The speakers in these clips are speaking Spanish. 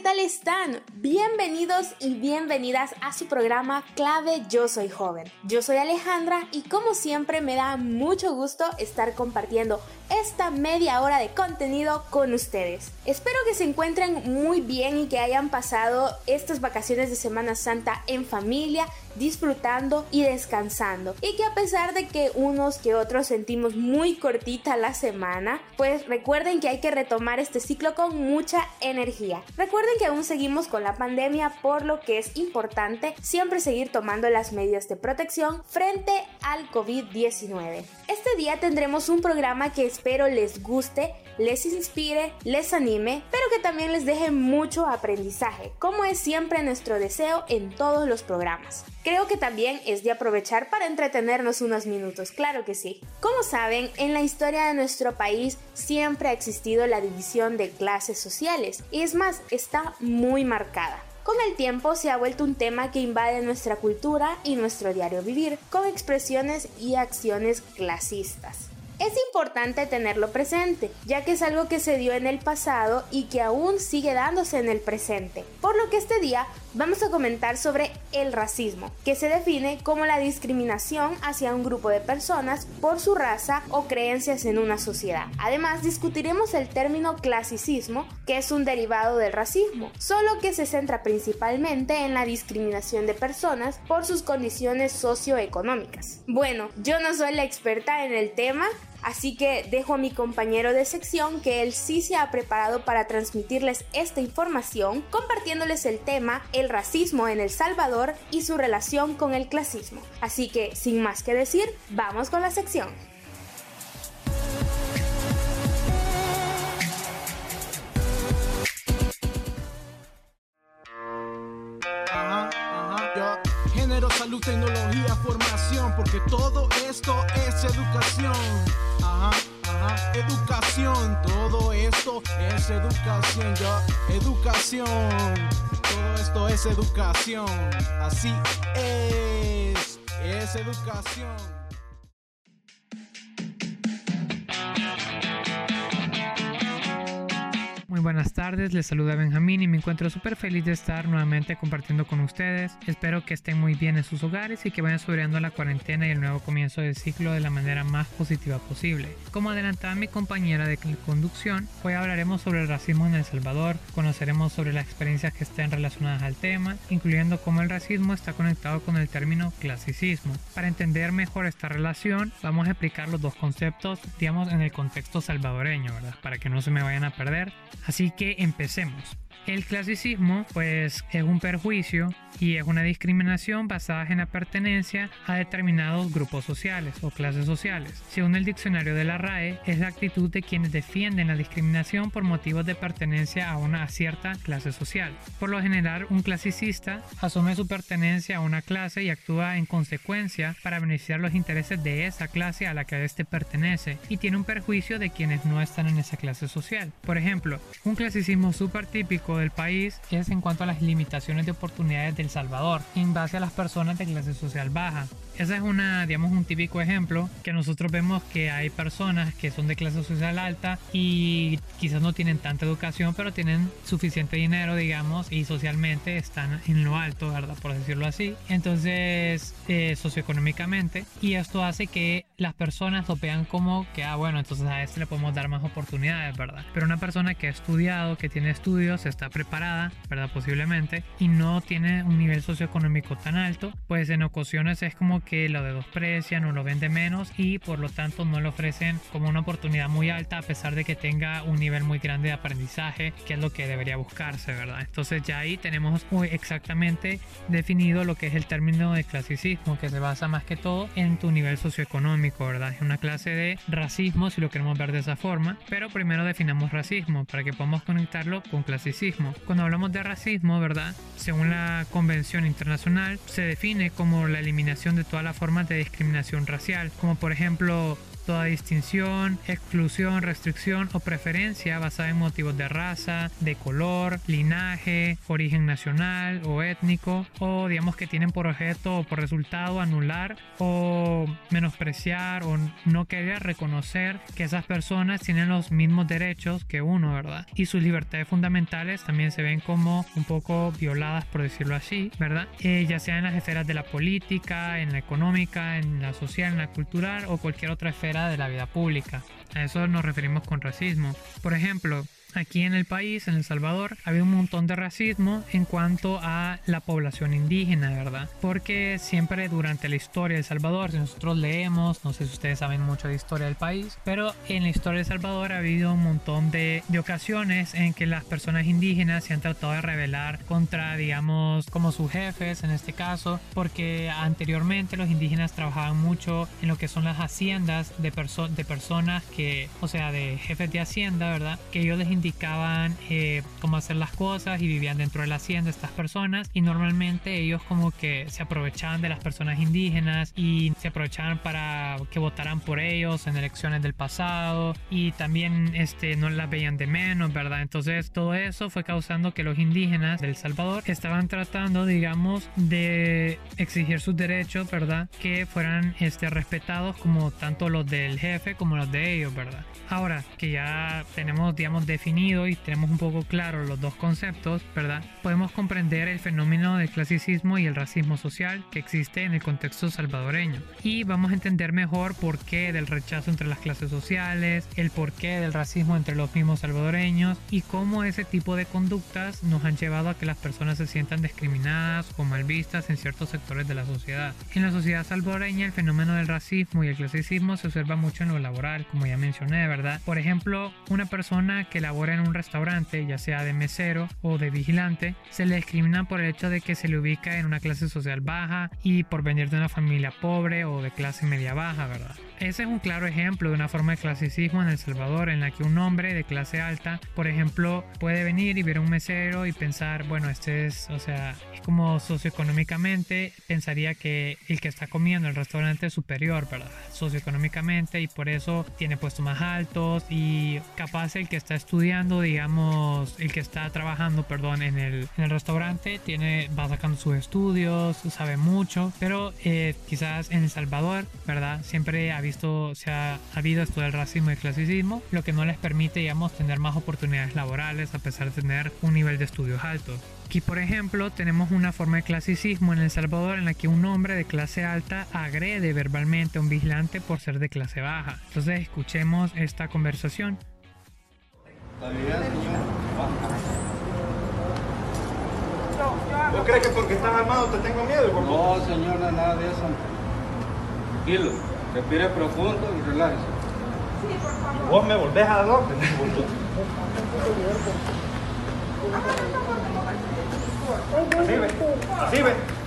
Tal están? Bienvenidos y bienvenidas a su programa Clave Yo Soy Joven. Yo soy Alejandra y como siempre me da mucho gusto estar compartiendo esta media hora de contenido con ustedes. Espero que se encuentren muy bien y que hayan pasado estas vacaciones de Semana Santa en familia, disfrutando y descansando. Y que a pesar de que unos que otros sentimos muy cortita la semana, pues recuerden que hay que retomar este ciclo con mucha energía. Recuerden que aún seguimos con la pandemia, por lo que es importante siempre seguir tomando las medidas de protección frente al COVID-19. Este día tendremos un programa que espero les guste, les inspire, les anime, pero que también les deje mucho aprendizaje, como es siempre nuestro deseo en todos los programas. Creo que también es de aprovechar para entretenernos unos minutos, claro que sí. Como saben, en la historia de nuestro país siempre ha existido la división de clases sociales, y es más, está muy marcada. Con el tiempo se ha vuelto un tema que invade nuestra cultura y nuestro diario vivir, con expresiones y acciones clasistas. Es importante tenerlo presente, ya que es algo que se dio en el pasado y que aún sigue dándose en el presente. Por lo que este día vamos a comentar sobre el racismo, que se define como la discriminación hacia un grupo de personas por su raza o creencias en una sociedad. Además, discutiremos el término clasicismo, que es un derivado del racismo, solo que se centra principalmente en la discriminación de personas por sus condiciones socioeconómicas. Bueno, yo no soy la experta en el tema, Así que dejo a mi compañero de sección que él sí se ha preparado para transmitirles esta información, compartiéndoles el tema el racismo en El Salvador y su relación con el clasismo. Así que, sin más que decir, vamos con la sección. Salud, tecnología, formación, porque todo esto es educación. Ajá, ajá, educación, todo esto es educación, yo, educación, todo esto es educación, así es, es educación. Buenas tardes, les saluda Benjamín y me encuentro súper feliz de estar nuevamente compartiendo con ustedes. Espero que estén muy bien en sus hogares y que vayan sobreando la cuarentena y el nuevo comienzo del ciclo de la manera más positiva posible. Como adelantaba mi compañera de conducción, hoy hablaremos sobre el racismo en El Salvador, conoceremos sobre las experiencias que estén relacionadas al tema, incluyendo cómo el racismo está conectado con el término clasicismo. Para entender mejor esta relación, vamos a explicar los dos conceptos, digamos, en el contexto salvadoreño, ¿verdad? Para que no se me vayan a perder. Así que empecemos. El clasicismo pues es un perjuicio y es una discriminación basada en la pertenencia a determinados grupos sociales o clases sociales. Según el diccionario de la RAE, es la actitud de quienes defienden la discriminación por motivos de pertenencia a una cierta clase social. Por lo general, un clasicista asume su pertenencia a una clase y actúa en consecuencia para beneficiar los intereses de esa clase a la que éste pertenece y tiene un perjuicio de quienes no están en esa clase social. Por ejemplo, un clasicismo súper típico del país es en cuanto a las limitaciones de oportunidades del Salvador en base a las personas de clase social baja. Ese es una, digamos, un típico ejemplo que nosotros vemos que hay personas que son de clase social alta y quizás no tienen tanta educación, pero tienen suficiente dinero, digamos, y socialmente están en lo alto, ¿verdad? Por decirlo así. Entonces, eh, socioeconómicamente, y esto hace que las personas lo vean como que, ah, bueno, entonces a este le podemos dar más oportunidades, ¿verdad? Pero una persona que ha estudiado, que tiene estudios, está preparada, ¿verdad? Posiblemente, y no tiene un nivel socioeconómico tan alto, pues en ocasiones es como que lo desprecian o lo vende menos y por lo tanto no le ofrecen como una oportunidad muy alta a pesar de que tenga un nivel muy grande de aprendizaje, que es lo que debería buscarse, ¿verdad? Entonces ya ahí tenemos muy exactamente definido lo que es el término de clasicismo, que se basa más que todo en tu nivel socioeconómico, ¿verdad? Es una clase de racismo si lo queremos ver de esa forma, pero primero definamos racismo para que podamos conectarlo con clasicismo. Cuando hablamos de racismo, ¿verdad? Según la Convención Internacional, se define como la eliminación de todas las formas de discriminación racial, como por ejemplo toda distinción, exclusión, restricción o preferencia basada en motivos de raza, de color, linaje, origen nacional o étnico, o digamos que tienen por objeto o por resultado anular o menospreciar o no querer reconocer que esas personas tienen los mismos derechos que uno, ¿verdad? Y sus libertades fundamentales también se ven como un poco violadas, por decirlo así, ¿verdad? Eh, ya sea en las esferas de la política, en la económica, en la social, en la cultural o cualquier otra esfera de la vida pública. A eso nos referimos con racismo. Por ejemplo, aquí en el país, en El Salvador, había un montón de racismo en cuanto a la población indígena, ¿verdad? Porque siempre durante la historia de El Salvador, si nosotros leemos, no sé si ustedes saben mucho de historia del país, pero en la historia de El Salvador ha habido un montón de, de ocasiones en que las personas indígenas se han tratado de rebelar contra, digamos, como sus jefes en este caso, porque anteriormente los indígenas trabajaban mucho en lo que son las haciendas de, de personas que, o sea, de jefes de hacienda, ¿verdad? Que ellos les indicaban eh, cómo hacer las cosas y vivían dentro de la hacienda estas personas y normalmente ellos como que se aprovechaban de las personas indígenas y se aprovechaban para que votaran por ellos en elecciones del pasado y también este, no las veían de menos, ¿verdad? Entonces todo eso fue causando que los indígenas del Salvador estaban tratando, digamos, de exigir sus derechos, ¿verdad? Que fueran este, respetados como tanto los del jefe como los de ellos, ¿verdad? Ahora que ya tenemos, digamos, definido y tenemos un poco claro los dos conceptos, ¿verdad? Podemos comprender el fenómeno del clasicismo y el racismo social que existe en el contexto salvadoreño. Y vamos a entender mejor por qué del rechazo entre las clases sociales, el porqué del racismo entre los mismos salvadoreños y cómo ese tipo de conductas nos han llevado a que las personas se sientan discriminadas o mal vistas en ciertos sectores de la sociedad. En la sociedad salvadoreña el fenómeno del racismo y el clasicismo se observa mucho en lo laboral, como ya mencioné, ¿verdad? Por ejemplo, una persona que labora en un restaurante, ya sea de mesero o de vigilante, se le discrimina por el hecho de que se le ubica en una clase social baja y por venir de una familia pobre o de clase media baja, ¿verdad? Ese es un claro ejemplo de una forma de clasicismo en El Salvador en la que un hombre de clase alta, por ejemplo, puede venir y ver a un mesero y pensar, bueno, este es, o sea, es como socioeconómicamente pensaría que el que está comiendo el restaurante es superior, ¿verdad? Socioeconómicamente y por eso tiene puestos más altos y capaz el que está estudiando, digamos, el que está trabajando, perdón, en el, en el restaurante tiene, va sacando sus estudios, sabe mucho, pero eh, quizás en El Salvador, ¿verdad? Siempre ha se ha, habido esto del racismo y clasicismo, lo que no les permite, digamos, tener más oportunidades laborales a pesar de tener un nivel de estudios alto. Aquí, por ejemplo, tenemos una forma de clasicismo en El Salvador en la que un hombre de clase alta agrede verbalmente a un vigilante por ser de clase baja. Entonces, escuchemos esta conversación. ¿Vos crees que porque estás armado te tengo miedo? No, señor, nada de eso. Tranquilo. Respire profundo y relájese. Sí, por favor. ¿Vos me volvés a dar orden? Así ve, así ve.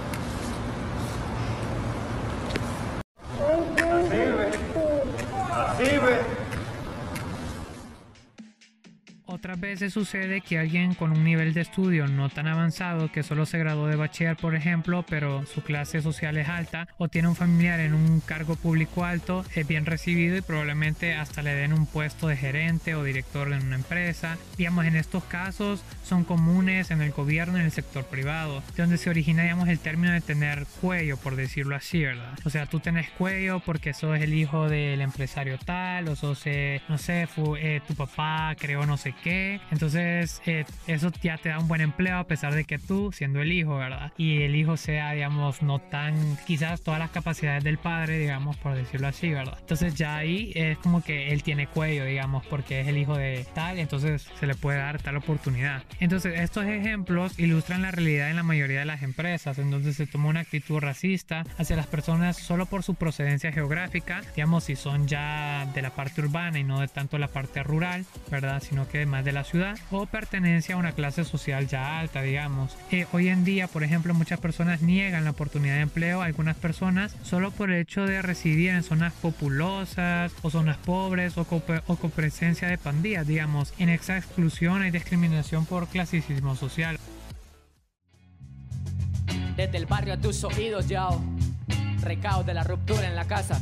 Otras veces sucede que alguien con un nivel de estudio no tan avanzado, que solo se graduó de bachiller, por ejemplo, pero su clase social es alta, o tiene un familiar en un cargo público alto, es bien recibido y probablemente hasta le den un puesto de gerente o director en una empresa. Digamos, en estos casos son comunes en el gobierno y en el sector privado, de donde se origina, digamos, el término de tener cuello, por decirlo así, ¿verdad? O sea, tú tenés cuello porque sos el hijo del empresario tal, o sos, eh, no sé, eh, tu papá creó no sé qué entonces, eh, eso ya te da un buen empleo a pesar de que tú, siendo el hijo, ¿verdad? Y el hijo sea, digamos, no tan, quizás todas las capacidades del padre, digamos, por decirlo así, ¿verdad? Entonces ya ahí es como que él tiene cuello, digamos, porque es el hijo de tal, entonces se le puede dar tal oportunidad. Entonces, estos ejemplos ilustran la realidad en la mayoría de las empresas, en donde se toma una actitud racista hacia las personas solo por su procedencia geográfica, digamos, si son ya de la parte urbana y no de tanto la parte rural, ¿verdad? Sino que más de la ciudad o pertenencia a una clase social ya alta, digamos. Eh, hoy en día, por ejemplo, muchas personas niegan la oportunidad de empleo a algunas personas solo por el hecho de residir en zonas populosas o zonas pobres o, o con presencia de pandillas, digamos. En esa exclusión hay discriminación por clasicismo social. Desde el barrio a tus oídos, Yao. Recao de la ruptura en la casa.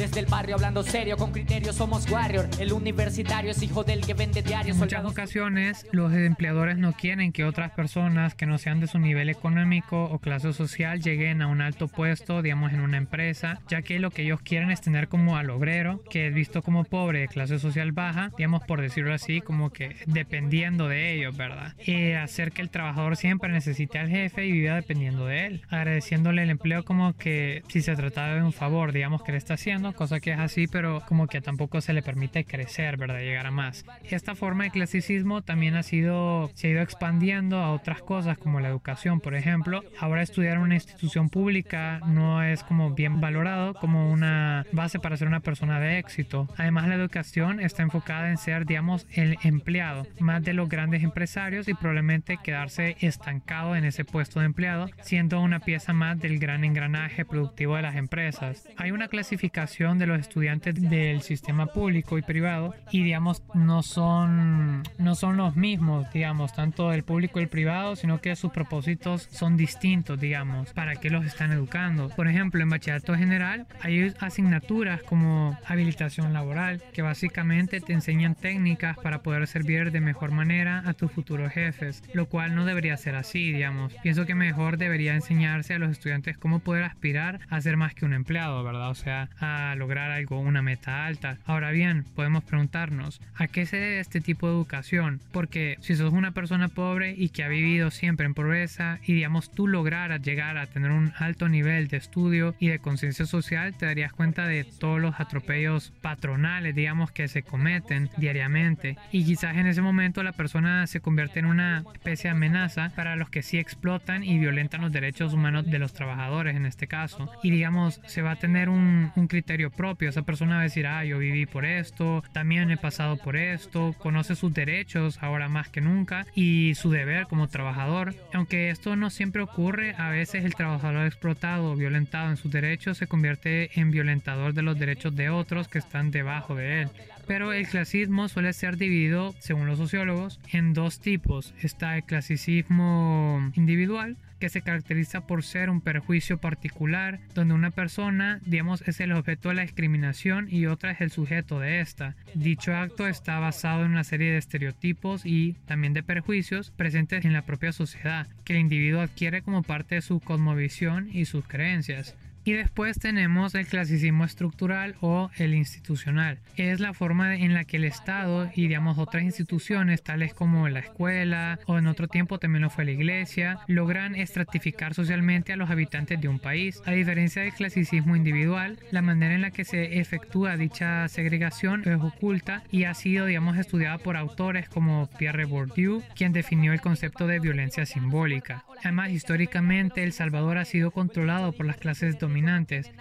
Desde el barrio hablando serio, con criterio somos warrior. El universitario es hijo del que vende diarios. En muchas ocasiones, los empleadores no quieren que otras personas que no sean de su nivel económico o clase social lleguen a un alto puesto, digamos, en una empresa, ya que lo que ellos quieren es tener como al obrero, que es visto como pobre de clase social baja, digamos, por decirlo así, como que dependiendo de ellos, ¿verdad? Y hacer que el trabajador siempre necesite al jefe y viva dependiendo de él, agradeciéndole el empleo como que si se trataba de un favor, digamos, que le está haciendo, cosa que es así, pero como que tampoco se le permite crecer, ¿verdad? Llegar a más. Esta forma de clasicismo también ha sido, se ha ido expandiendo a otras cosas como la educación, por ejemplo. Ahora estudiar en una institución pública no es como bien valorado como una base para ser una persona de éxito. Además, la educación está enfocada en ser, digamos, el empleado, más de los grandes empresarios y probablemente quedarse estancado en ese puesto de empleado, siendo una pieza más del gran engranaje productivo de las empresas. Hay una clasificación de los estudiantes del sistema público y privado y digamos no son no son los mismos, digamos, tanto el público y el privado, sino que sus propósitos son distintos, digamos, para qué los están educando. Por ejemplo, en bachillerato general hay asignaturas como habilitación laboral que básicamente te enseñan técnicas para poder servir de mejor manera a tus futuros jefes, lo cual no debería ser así, digamos. Pienso que mejor debería enseñarse a los estudiantes cómo poder aspirar a ser más que un empleado, ¿verdad? O sea, a lograr algo, una meta alta. Ahora bien, podemos preguntarnos, ¿a qué se debe este tipo de educación? Porque si sos una persona pobre y que ha vivido siempre en pobreza y digamos tú lograras llegar a tener un alto nivel de estudio y de conciencia social, te darías cuenta de todos los atropellos patronales, digamos, que se cometen diariamente. Y quizás en ese momento la persona se convierte en una especie de amenaza para los que sí explotan y violentan los derechos humanos de los trabajadores en este caso. Y digamos, se va a tener un, un criterio propio. Esa persona va a decir, ah, yo viví por esto, también he pasado por esto, conoce sus derechos ahora más que nunca y su deber como trabajador. Aunque esto no siempre ocurre, a veces el trabajador explotado o violentado en sus derechos se convierte en violentador de los derechos de otros que están debajo de él. Pero el clasismo suele ser dividido, según los sociólogos, en dos tipos. Está el clasicismo individual, que se caracteriza por ser un perjuicio particular, donde una persona, digamos, es el objeto de la discriminación y otra es el sujeto de esta. Dicho acto está basado en una serie de estereotipos y también de perjuicios presentes en la propia sociedad, que el individuo adquiere como parte de su cosmovisión y sus creencias. Y después tenemos el clasicismo estructural o el institucional. Es la forma en la que el Estado y digamos otras instituciones tales como la escuela o en otro tiempo también lo fue la iglesia logran estratificar socialmente a los habitantes de un país. A diferencia del clasicismo individual, la manera en la que se efectúa dicha segregación es oculta y ha sido digamos estudiada por autores como Pierre Bourdieu, quien definió el concepto de violencia simbólica. Además, históricamente El Salvador ha sido controlado por las clases dominantes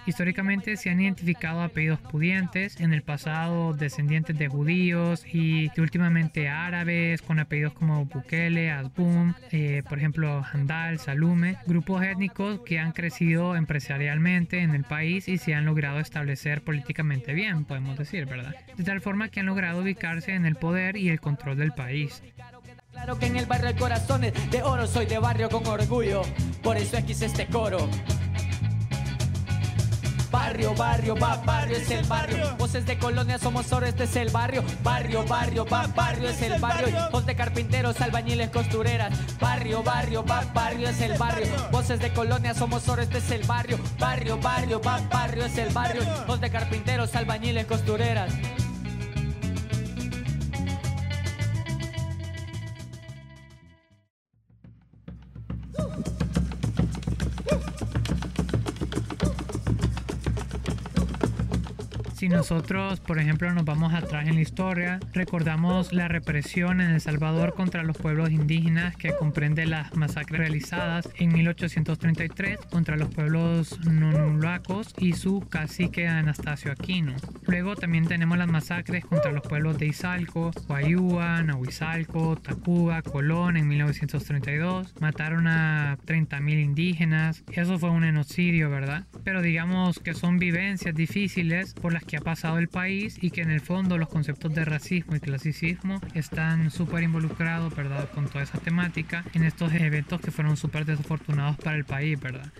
Históricamente se han identificado apellidos pudientes, en el pasado descendientes de judíos y últimamente árabes con apellidos como Bukele, Azbum, eh, por ejemplo Handal, Salume, grupos étnicos que han crecido empresarialmente en el país y se han logrado establecer políticamente bien, podemos decir, ¿verdad? De tal forma que han logrado ubicarse en el poder y el control del país. Claro que en el barrio hay corazones de oro, soy de barrio con orgullo, por eso es este coro. Barrio, barrio, va, barrio es el barrio. Voces de colonia somos oro, este es el barrio. Barrio, barrio, va, barrio es el barrio. Voz de carpinteros, albañiles, costureras. Barrio, barrio, va, barrio es el barrio. Voces de colonia somos oro, este es el barrio. Barrio, barrio, va, barrio es el barrio. Voz de carpinteros, albañiles, costureras. Si nosotros, por ejemplo, nos vamos atrás en la historia, recordamos la represión en El Salvador contra los pueblos indígenas que comprende las masacres realizadas en 1833 contra los pueblos nonulacos y su cacique Anastasio Aquino. Luego también tenemos las masacres contra los pueblos de Izalco, Guayúa, Nahuizalco, Tacuba, Colón en 1932. Mataron a 30.000 indígenas. Eso fue un genocidio, ¿verdad? Pero digamos que son vivencias difíciles por las que ha pasado el país y que en el fondo los conceptos de racismo y clasicismo están súper involucrados, ¿verdad? Con toda esa temática en estos eventos que fueron súper desafortunados para el país, ¿verdad?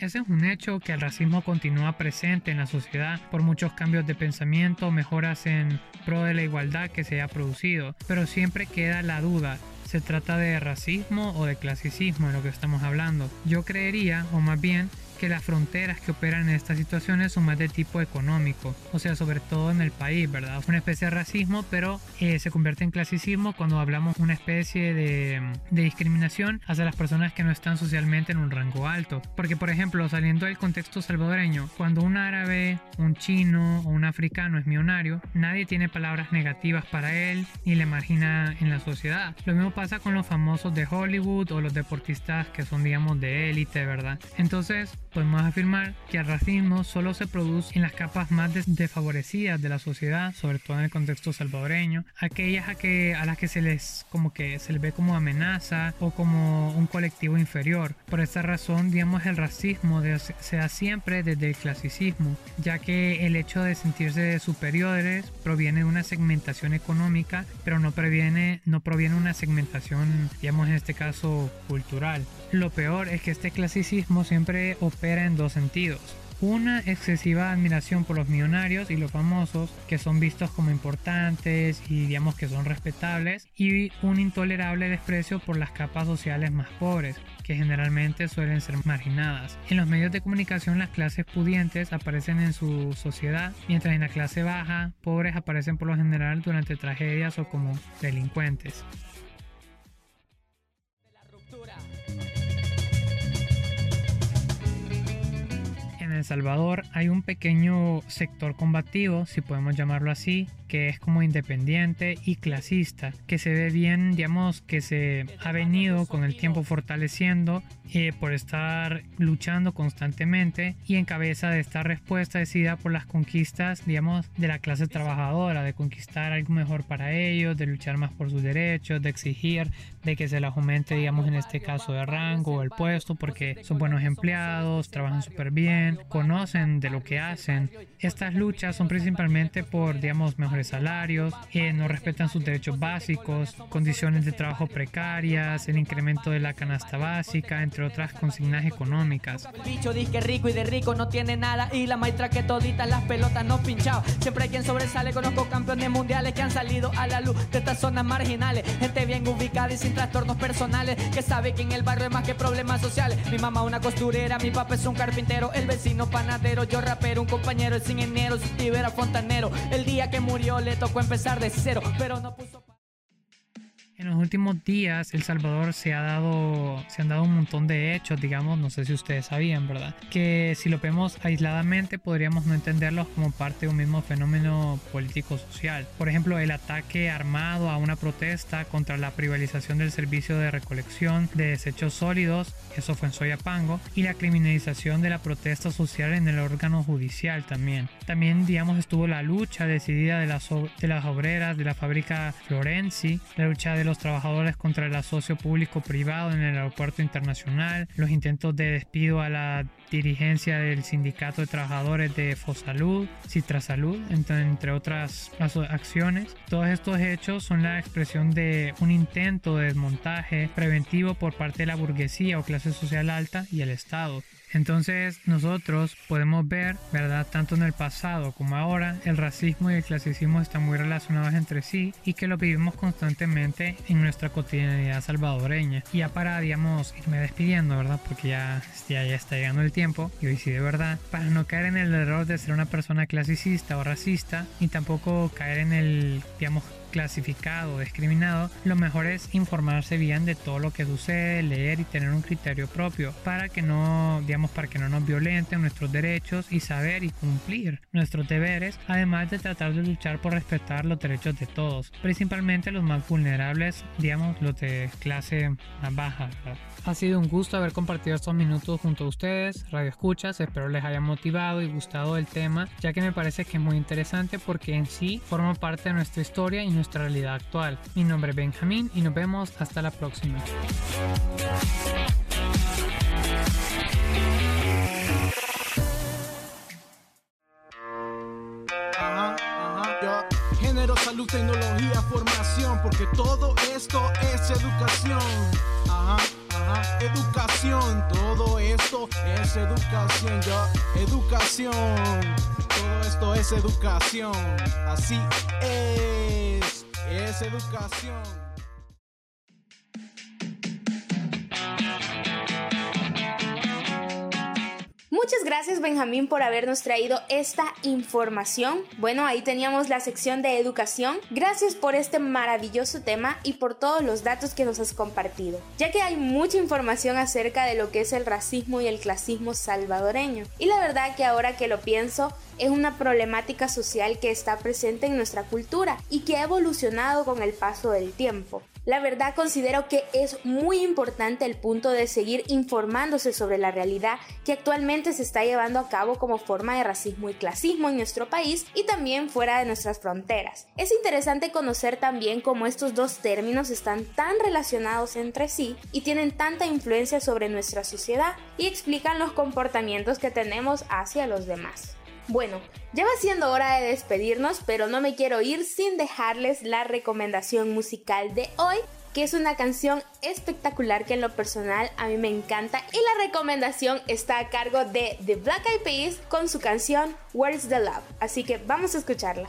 Ese es un hecho que el racismo continúa presente en la sociedad por muchos cambios de pensamiento, mejoras en pro de la igualdad que se ha producido, pero siempre queda la duda se trata de racismo o de clasicismo en lo que estamos hablando. Yo creería, o más bien, que las fronteras que operan en estas situaciones son más de tipo económico, o sea, sobre todo en el país, ¿verdad? Una especie de racismo, pero eh, se convierte en clasicismo cuando hablamos una especie de, de, discriminación hacia las personas que no están socialmente en un rango alto. Porque, por ejemplo, saliendo del contexto salvadoreño, cuando un árabe, un chino o un africano es millonario, nadie tiene palabras negativas para él ni le margina en la sociedad. Lo mismo pasa con los famosos de Hollywood o los deportistas que son, digamos, de élite, ¿verdad? Entonces, podemos afirmar que el racismo solo se produce en las capas más desfavorecidas de la sociedad, sobre todo en el contexto salvadoreño, aquellas a, que, a las que se les como que se les ve como amenaza o como un colectivo inferior. Por esta razón, digamos, el racismo se da siempre desde el clasicismo, ya que el hecho de sentirse superiores proviene de una segmentación económica, pero no proviene, no proviene de una segmentación, digamos, en este caso cultural. Lo peor es que este clasicismo siempre opera en dos sentidos. Una excesiva admiración por los millonarios y los famosos, que son vistos como importantes y digamos que son respetables, y un intolerable desprecio por las capas sociales más pobres, que generalmente suelen ser marginadas. En los medios de comunicación las clases pudientes aparecen en su sociedad, mientras en la clase baja, pobres aparecen por lo general durante tragedias o como delincuentes. En El Salvador hay un pequeño sector combativo, si podemos llamarlo así, que es como independiente y clasista, que se ve bien, digamos, que se ha venido con el tiempo fortaleciendo eh, por estar luchando constantemente y en cabeza de esta respuesta decidida por las conquistas, digamos, de la clase trabajadora, de conquistar algo mejor para ellos, de luchar más por sus derechos, de exigir de que se les aumente, digamos, en este caso de rango o el puesto, porque son buenos empleados, trabajan súper bien, conocen de lo que hacen. Estas luchas son principalmente por, digamos, mejores salarios, eh, no respetan sus derechos básicos, condiciones de trabajo precarias, el incremento de la canasta básica, entre otras consignas económicas. El bicho dice que rico y de rico no tiene nada y la maestra que toditas las pelotas no pinchado. Siempre hay quien sobresale, conozco campeones mundiales que han salido a la luz de estas zonas marginales. Gente bien ubicada y sin trastornos personales que sabe que en el barrio es más que problemas sociales. Mi mamá una costurera, mi papá es un carpintero, el vecino panadero, yo rapero, un compañero es ingeniero, su era fontanero. El día que murió le tocó empezar de cero, pero no puso... En los últimos días, El Salvador se ha dado, se han dado un montón de hechos, digamos, no sé si ustedes sabían, ¿verdad? Que si lo vemos aisladamente podríamos no entenderlos como parte de un mismo fenómeno político-social. Por ejemplo, el ataque armado a una protesta contra la privatización del servicio de recolección de desechos sólidos, eso fue en Soyapango, y la criminalización de la protesta social en el órgano judicial también. También, digamos, estuvo la lucha decidida de las, de las obreras de la fábrica Florenzi, la lucha de los trabajadores contra el asocio público-privado en el aeropuerto internacional, los intentos de despido a la dirigencia del sindicato de trabajadores de Fosalud, Citrasalud, entre, entre otras acciones. Todos estos hechos son la expresión de un intento de desmontaje preventivo por parte de la burguesía o clase social alta y el Estado. Entonces nosotros podemos ver, ¿verdad? Tanto en el pasado como ahora, el racismo y el clasicismo están muy relacionados entre sí y que lo vivimos constantemente en nuestra cotidianidad salvadoreña. Y ya para, digamos, irme despidiendo, ¿verdad? Porque ya, ya, ya está llegando el tiempo y hoy sí de verdad, para no caer en el error de ser una persona clasicista o racista, ni tampoco caer en el, digamos, clasificado o discriminado, lo mejor es informarse bien de todo lo que sucede, leer y tener un criterio propio para que no, digamos, para que no nos violenten nuestros derechos y saber y cumplir nuestros deberes, además de tratar de luchar por respetar los derechos de todos, principalmente los más vulnerables, digamos, los de clase más baja. Ha sido un gusto haber compartido estos minutos junto a ustedes, Radio Escuchas, espero les haya motivado y gustado el tema, ya que me parece que es muy interesante porque en sí forma parte de nuestra historia y nuestra realidad actual. Mi nombre es Benjamín y nos vemos hasta la próxima. Género, salud, tecnología, formación, porque todo esto es educación. Ajá. Ajá, educación, todo esto es educación, yo, educación, todo esto es educación, así es, es educación. Muchas gracias Benjamín por habernos traído esta información. Bueno, ahí teníamos la sección de educación. Gracias por este maravilloso tema y por todos los datos que nos has compartido, ya que hay mucha información acerca de lo que es el racismo y el clasismo salvadoreño. Y la verdad que ahora que lo pienso, es una problemática social que está presente en nuestra cultura y que ha evolucionado con el paso del tiempo. La verdad considero que es muy importante el punto de seguir informándose sobre la realidad que actualmente se está llevando a cabo como forma de racismo y clasismo en nuestro país y también fuera de nuestras fronteras. Es interesante conocer también cómo estos dos términos están tan relacionados entre sí y tienen tanta influencia sobre nuestra sociedad y explican los comportamientos que tenemos hacia los demás. Bueno, ya va siendo hora de despedirnos, pero no me quiero ir sin dejarles la recomendación musical de hoy, que es una canción espectacular que en lo personal a mí me encanta y la recomendación está a cargo de The Black Eyed Peas con su canción Where's the Love, así que vamos a escucharla.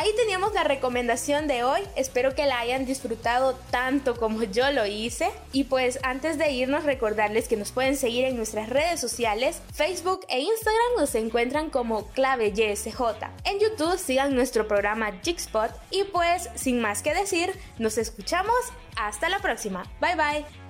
Ahí teníamos la recomendación de hoy, espero que la hayan disfrutado tanto como yo lo hice. Y pues antes de irnos recordarles que nos pueden seguir en nuestras redes sociales, Facebook e Instagram nos encuentran como clave YSJ. En YouTube sigan nuestro programa Jigspot y pues sin más que decir, nos escuchamos hasta la próxima. Bye bye.